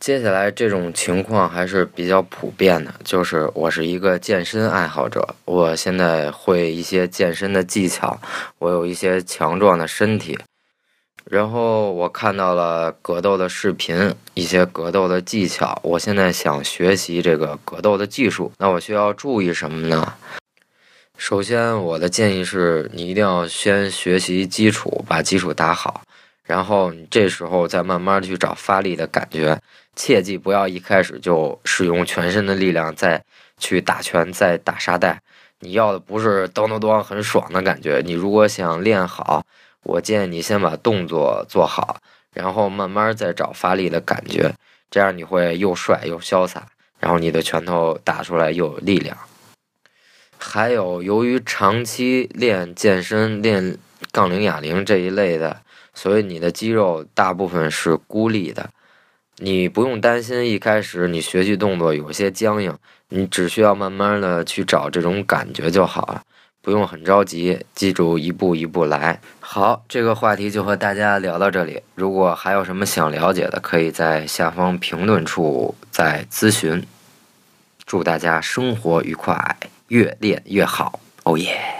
接下来这种情况还是比较普遍的，就是我是一个健身爱好者，我现在会一些健身的技巧，我有一些强壮的身体，然后我看到了格斗的视频，一些格斗的技巧，我现在想学习这个格斗的技术，那我需要注意什么呢？首先，我的建议是你一定要先学习基础，把基础打好。然后你这时候再慢慢去找发力的感觉，切记不要一开始就使用全身的力量再去打拳再打沙袋。你要的不是咚咚咚很爽的感觉。你如果想练好，我建议你先把动作做好，然后慢慢再找发力的感觉，这样你会又帅又潇洒，然后你的拳头打出来又有力量。还有，由于长期练健身、练杠铃、哑铃这一类的。所以你的肌肉大部分是孤立的，你不用担心一开始你学习动作有些僵硬，你只需要慢慢的去找这种感觉就好了，不用很着急，记住一步一步来。好，这个话题就和大家聊到这里，如果还有什么想了解的，可以在下方评论处再咨询。祝大家生活愉快，越练越好，哦耶！